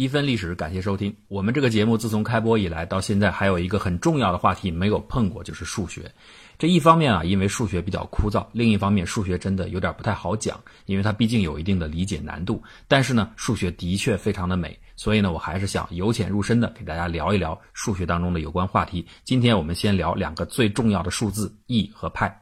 一分历史，感谢收听。我们这个节目自从开播以来到现在，还有一个很重要的话题没有碰过，就是数学。这一方面啊，因为数学比较枯燥；另一方面，数学真的有点不太好讲，因为它毕竟有一定的理解难度。但是呢，数学的确非常的美，所以呢，我还是想由浅入深的给大家聊一聊数学当中的有关话题。今天我们先聊两个最重要的数字 e 和派。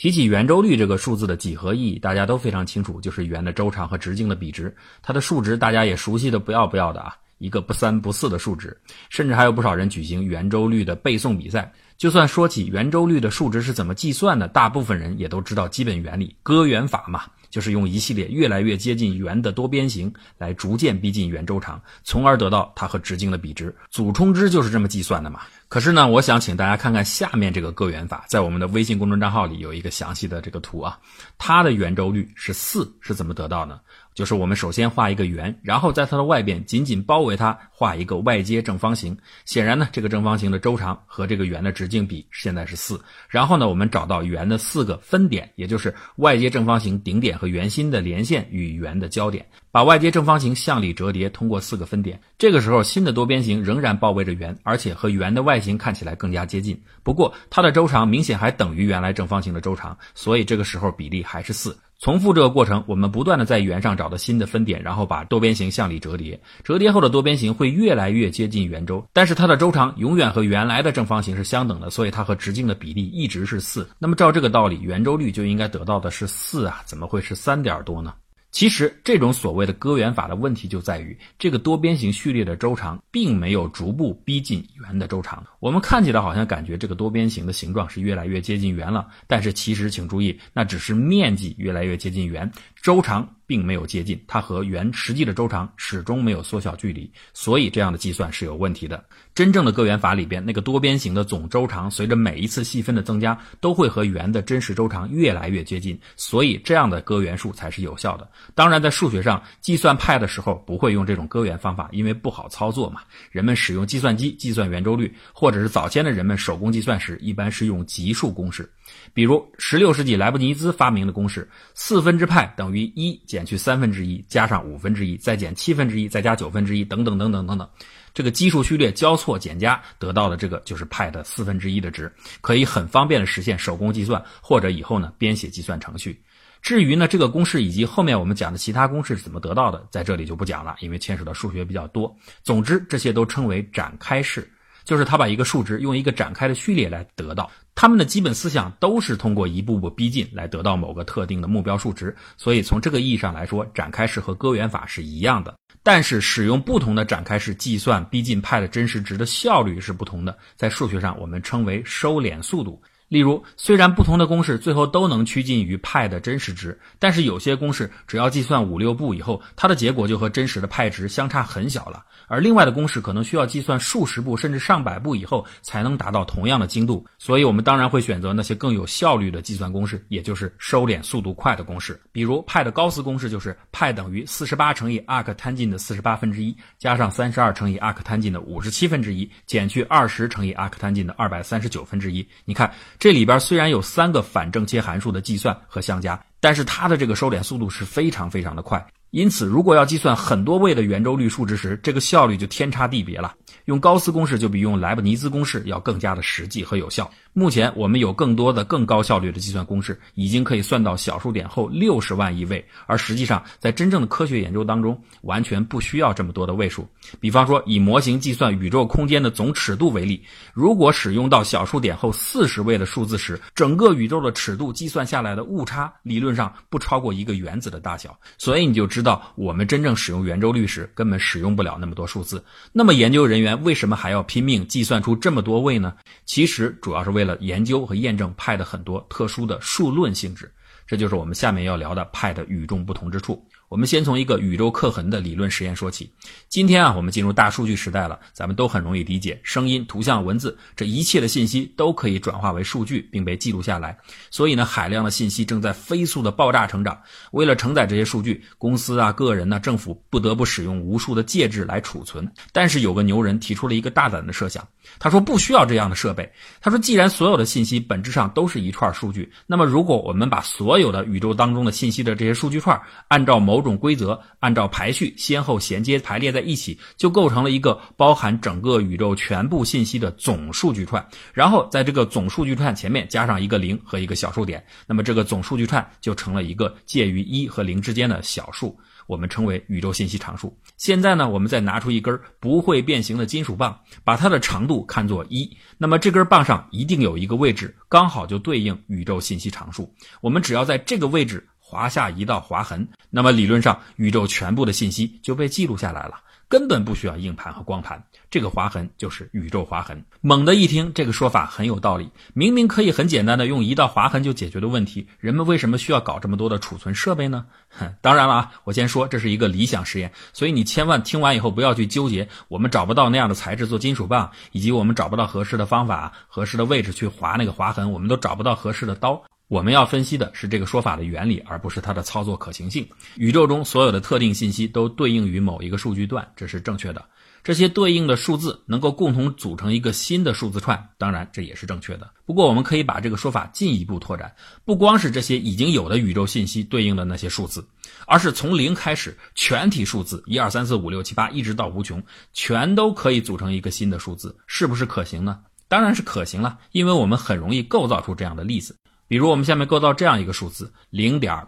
提起圆周率这个数字的几何意义，大家都非常清楚，就是圆的周长和直径的比值。它的数值大家也熟悉的不要不要的啊，一个不三不四的数值，甚至还有不少人举行圆周率的背诵比赛。就算说起圆周率的数值是怎么计算的，大部分人也都知道基本原理，割圆法嘛，就是用一系列越来越接近圆的多边形来逐渐逼近圆周长，从而得到它和直径的比值。祖冲之就是这么计算的嘛。可是呢，我想请大家看看下面这个割圆法，在我们的微信公众账号里有一个详细的这个图啊，它的圆周率是四，是怎么得到呢？就是我们首先画一个圆，然后在它的外边紧紧包围它，画一个外接正方形。显然呢，这个正方形的周长和这个圆的直径比现在是四。然后呢，我们找到圆的四个分点，也就是外接正方形顶点和圆心的连线与圆的交点，把外接正方形向里折叠，通过四个分点。这个时候，新的多边形仍然包围着圆，而且和圆的外形看起来更加接近。不过，它的周长明显还等于原来正方形的周长，所以这个时候比例还是四。重复这个过程，我们不断的在圆上找到新的分点，然后把多边形向里折叠。折叠后的多边形会越来越接近圆周，但是它的周长永远和原来的正方形是相等的，所以它和直径的比例一直是四。那么照这个道理，圆周率就应该得到的是四啊，怎么会是三点多呢？其实，这种所谓的割圆法的问题就在于，这个多边形序列的周长并没有逐步逼近圆的周长。我们看起来好像感觉这个多边形的形状是越来越接近圆了，但是其实请注意，那只是面积越来越接近圆，周长。并没有接近，它和圆实际的周长始终没有缩小距离，所以这样的计算是有问题的。真正的割圆法里边，那个多边形的总周长随着每一次细分的增加，都会和圆的真实周长越来越接近，所以这样的割圆数才是有效的。当然，在数学上计算派的时候，不会用这种割圆方法，因为不好操作嘛。人们使用计算机计算圆周率，或者是早先的人们手工计算时，一般是用级数公式。比如，十六世纪莱布尼兹发明的公式：四分之派等于一减去三分之一加上五分之一，再减七分之一，再加九分之一，等等等等等等。这个基数序列交错减加得到的这个就是派的四分之一的值，可以很方便的实现手工计算，或者以后呢编写计算程序。至于呢这个公式以及后面我们讲的其他公式是怎么得到的，在这里就不讲了，因为牵扯到数学比较多。总之，这些都称为展开式。就是他把一个数值用一个展开的序列来得到，他们的基本思想都是通过一步步逼近来得到某个特定的目标数值，所以从这个意义上来说，展开式和割圆法是一样的。但是使用不同的展开式计算逼近派的真实值的效率是不同的，在数学上我们称为收敛速度。例如，虽然不同的公式最后都能趋近于派的真实值，但是有些公式只要计算五六步以后，它的结果就和真实的派值相差很小了；而另外的公式可能需要计算数十步甚至上百步以后才能达到同样的精度。所以，我们当然会选择那些更有效率的计算公式，也就是收敛速度快的公式。比如，派的高斯公式就是派等于四十八乘以 arc 摊进的四十八分之一，加上三十二乘以 arc 摊进的五十七分之一，减去二十乘以 arc 摊进的二百三十九分之一。你看。这里边虽然有三个反正切函数的计算和相加，但是它的这个收敛速度是非常非常的快。因此，如果要计算很多位的圆周率数值时，这个效率就天差地别了。用高斯公式就比用莱布尼兹公式要更加的实际和有效。目前，我们有更多的更高效率的计算公式，已经可以算到小数点后六十万亿位。而实际上，在真正的科学研究当中，完全不需要这么多的位数。比方说，以模型计算宇宙空间的总尺度为例，如果使用到小数点后四十位的数字时，整个宇宙的尺度计算下来的误差，理论上不超过一个原子的大小。所以你就知。知道我们真正使用圆周率时，根本使用不了那么多数字。那么研究人员为什么还要拼命计算出这么多位呢？其实主要是为了研究和验证派的很多特殊的数论性质。这就是我们下面要聊的派的与众不同之处。我们先从一个宇宙刻痕的理论实验说起。今天啊，我们进入大数据时代了，咱们都很容易理解，声音、图像、文字，这一切的信息都可以转化为数据，并被记录下来。所以呢，海量的信息正在飞速的爆炸成长。为了承载这些数据，公司啊、个人呢、政府不得不使用无数的介质来储存。但是有个牛人提出了一个大胆的设想，他说不需要这样的设备。他说，既然所有的信息本质上都是一串数据，那么如果我们把所有有的宇宙当中的信息的这些数据串，按照某种规则，按照排序先后衔接排列在一起，就构成了一个包含整个宇宙全部信息的总数据串。然后在这个总数据串前面加上一个零和一个小数点，那么这个总数据串就成了一个介于一和零之间的小数。我们称为宇宙信息常数。现在呢，我们再拿出一根不会变形的金属棒，把它的长度看作一，那么这根棒上一定有一个位置，刚好就对应宇宙信息常数。我们只要在这个位置划下一道划痕，那么理论上宇宙全部的信息就被记录下来了。根本不需要硬盘和光盘，这个划痕就是宇宙划痕。猛地一听，这个说法很有道理。明明可以很简单的用一道划痕就解决的问题，人们为什么需要搞这么多的储存设备呢？哼，当然了啊，我先说这是一个理想实验，所以你千万听完以后不要去纠结，我们找不到那样的材质做金属棒，以及我们找不到合适的方法、合适的位置去划那个划痕，我们都找不到合适的刀。我们要分析的是这个说法的原理，而不是它的操作可行性。宇宙中所有的特定信息都对应于某一个数据段，这是正确的。这些对应的数字能够共同组成一个新的数字串，当然这也是正确的。不过我们可以把这个说法进一步拓展，不光是这些已经有的宇宙信息对应的那些数字，而是从零开始，全体数字一二三四五六七八一直到无穷，全都可以组成一个新的数字，是不是可行呢？当然是可行了，因为我们很容易构造出这样的例子。比如我们下面构造这样一个数字：零点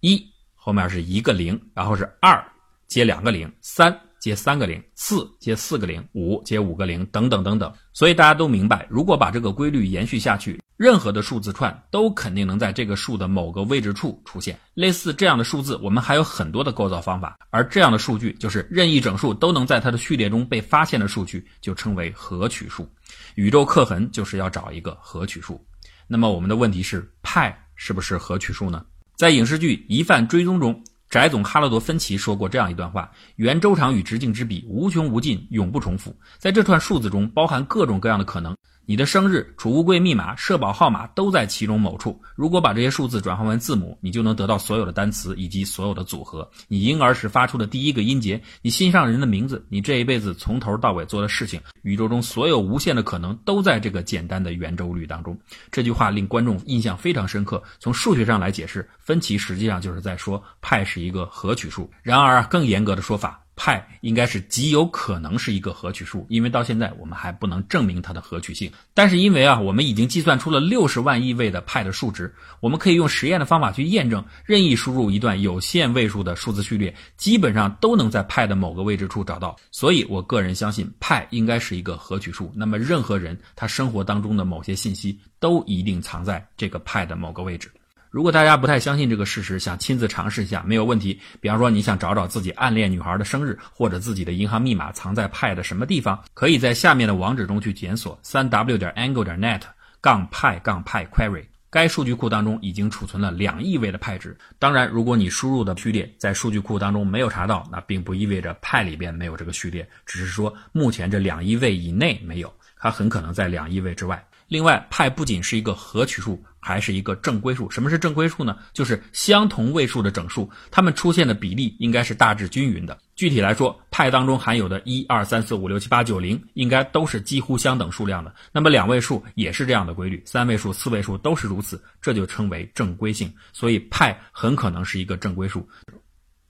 一后面是一个零，然后是二接两个零，三接三个零，四接四个零，五接五个零，等等等等。所以大家都明白，如果把这个规律延续下去，任何的数字串都肯定能在这个数的某个位置处出现。类似这样的数字，我们还有很多的构造方法。而这样的数据，就是任意整数都能在它的序列中被发现的数据，就称为合取数。宇宙刻痕就是要找一个合取数。那么我们的问题是，派是不是合取数呢？在影视剧《疑犯追踪》中，翟总哈罗德·芬奇说过这样一段话：圆周长与直径之比无穷无尽，永不重复。在这串数字中，包含各种各样的可能。你的生日、储物柜密码、社保号码都在其中某处。如果把这些数字转换为字母，你就能得到所有的单词以及所有的组合。你婴儿时发出的第一个音节，你心上人的名字，你这一辈子从头到尾做的事情，宇宙中所有无限的可能都在这个简单的圆周率当中。这句话令观众印象非常深刻。从数学上来解释，分歧实际上就是在说派是一个合取数。然而，更严格的说法。派应该是极有可能是一个合取数，因为到现在我们还不能证明它的合取性。但是因为啊，我们已经计算出了六十万亿位的派的数值，我们可以用实验的方法去验证，任意输入一段有限位数的数字序列，基本上都能在派的某个位置处找到。所以我个人相信派应该是一个合取数。那么任何人他生活当中的某些信息都一定藏在这个派的某个位置。如果大家不太相信这个事实，想亲自尝试一下，没有问题。比方说，你想找找自己暗恋女孩的生日，或者自己的银行密码藏在派的什么地方，可以在下面的网址中去检索三 w 点 angle 点 net 杠派杠派 query。该数据库当中已经储存了两亿位的派值。当然，如果你输入的序列在数据库当中没有查到，那并不意味着派里边没有这个序列，只是说目前这两亿位以内没有，它很可能在两亿位之外。另外，派不仅是一个合取数。还是一个正规数。什么是正规数呢？就是相同位数的整数，它们出现的比例应该是大致均匀的。具体来说，派当中含有的一二三四五六七八九零，应该都是几乎相等数量的。那么两位数也是这样的规律，三位数、四位数都是如此，这就称为正规性。所以派很可能是一个正规数。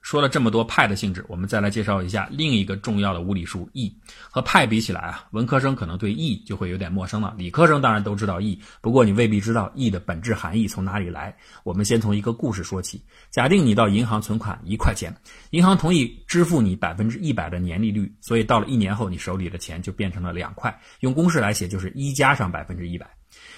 说了这么多派的性质，我们再来介绍一下另一个重要的无理数 e。和派比起来啊，文科生可能对 e 就会有点陌生了。理科生当然都知道 e，不过你未必知道 e 的本质含义从哪里来。我们先从一个故事说起。假定你到银行存款一块钱，银行同意支付你百分之一百的年利率，所以到了一年后，你手里的钱就变成了两块。用公式来写，就是一加上百分之一百。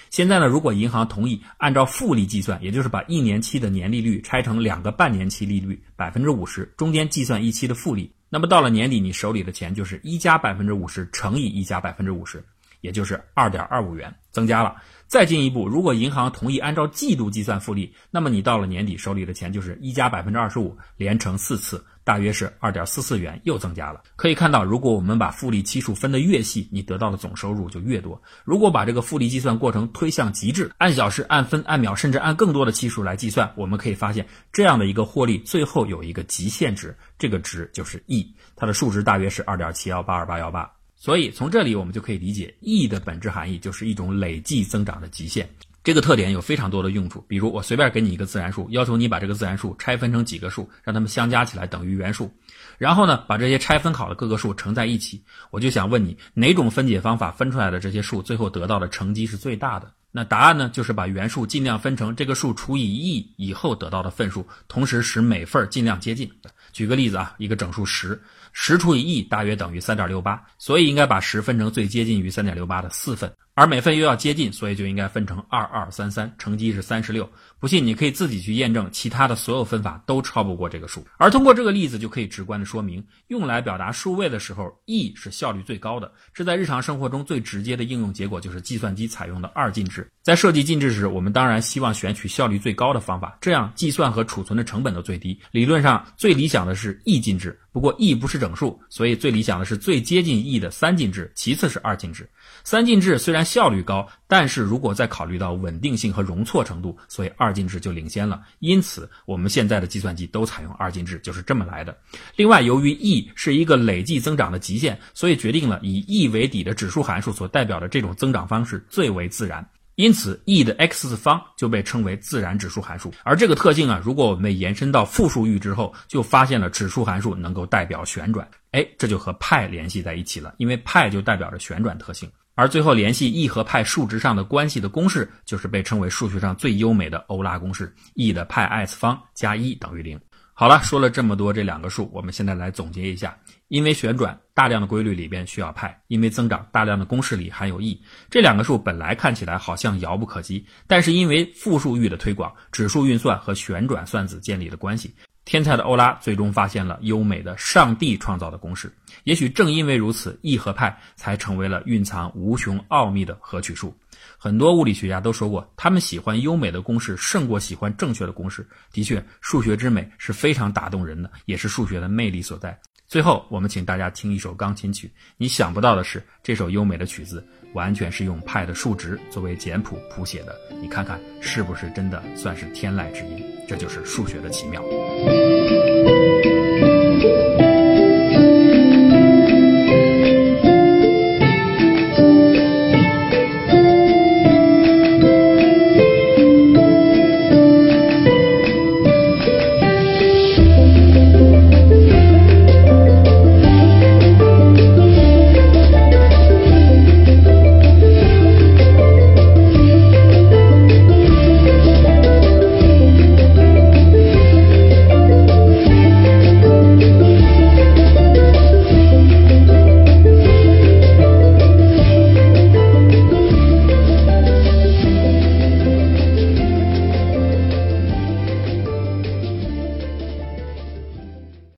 现在呢，如果银行同意按照复利计算，也就是把一年期的年利率拆成两个半年期利率百分之五十，中间计算一期的复利，那么到了年底，你手里的钱就是一加百分之五十乘以一加百分之五十，也就是二点二五元增加了。再进一步，如果银行同意按照季度计算复利，那么你到了年底手里的钱就是一加百分之二十五，连乘四次。大约是二点四四元，又增加了。可以看到，如果我们把复利期数分得越细，你得到的总收入就越多。如果把这个复利计算过程推向极致，按小时、按分、按秒，甚至按更多的期数来计算，我们可以发现，这样的一个获利最后有一个极限值，这个值就是 e，它的数值大约是二点七幺八二八幺八。所以从这里我们就可以理解，e 的本质含义就是一种累计增长的极限。这个特点有非常多的用处，比如我随便给你一个自然数，要求你把这个自然数拆分成几个数，让它们相加起来等于原数，然后呢，把这些拆分好的各个数乘在一起。我就想问你，哪种分解方法分出来的这些数，最后得到的乘积是最大的？那答案呢，就是把原数尽量分成这个数除以 e 以后得到的份数，同时使每份尽量接近。举个例子啊，一个整数十，十除以 e 大约等于三点六八，所以应该把十分成最接近于三点六八的四份。而每份又要接近，所以就应该分成二二三三，乘积是三十六。不信你可以自己去验证，其他的所有分法都超不过这个数。而通过这个例子就可以直观的说明，用来表达数位的时候，e 是效率最高的。这在日常生活中最直接的应用结果就是计算机采用的二进制。在设计进制时，我们当然希望选取效率最高的方法，这样计算和储存的成本都最低。理论上最理想的是 e 进制。不过 e 不是整数，所以最理想的是最接近 e 的三进制，其次是二进制。三进制虽然效率高，但是如果再考虑到稳定性和容错程度，所以二进制就领先了。因此，我们现在的计算机都采用二进制，就是这么来的。另外，由于 e 是一个累计增长的极限，所以决定了以 e 为底的指数函数所代表的这种增长方式最为自然。因此，e 的 x 次方就被称为自然指数函数。而这个特性啊，如果我们延伸到复数域之后，就发现了指数函数能够代表旋转。哎，这就和派联系在一起了，因为派就代表着旋转特性。而最后联系 e 和派数值上的关系的公式，就是被称为数学上最优美的欧拉公式：e 的派 i 次方加一等于零。好了，说了这么多这两个数，我们现在来总结一下。因为旋转大量的规律里边需要派，因为增长大量的公式里含有 e，这两个数本来看起来好像遥不可及，但是因为复数域的推广，指数运算和旋转算子建立了关系，天才的欧拉最终发现了优美的上帝创造的公式。也许正因为如此，e 和派才成为了蕴藏无穷奥秘的合取数。很多物理学家都说过，他们喜欢优美的公式胜过喜欢正确的公式。的确，数学之美是非常打动人的，也是数学的魅力所在。最后，我们请大家听一首钢琴曲。你想不到的是，这首优美的曲子完全是用派的数值作为简谱谱写的。你看看，是不是真的算是天籁之音？这就是数学的奇妙。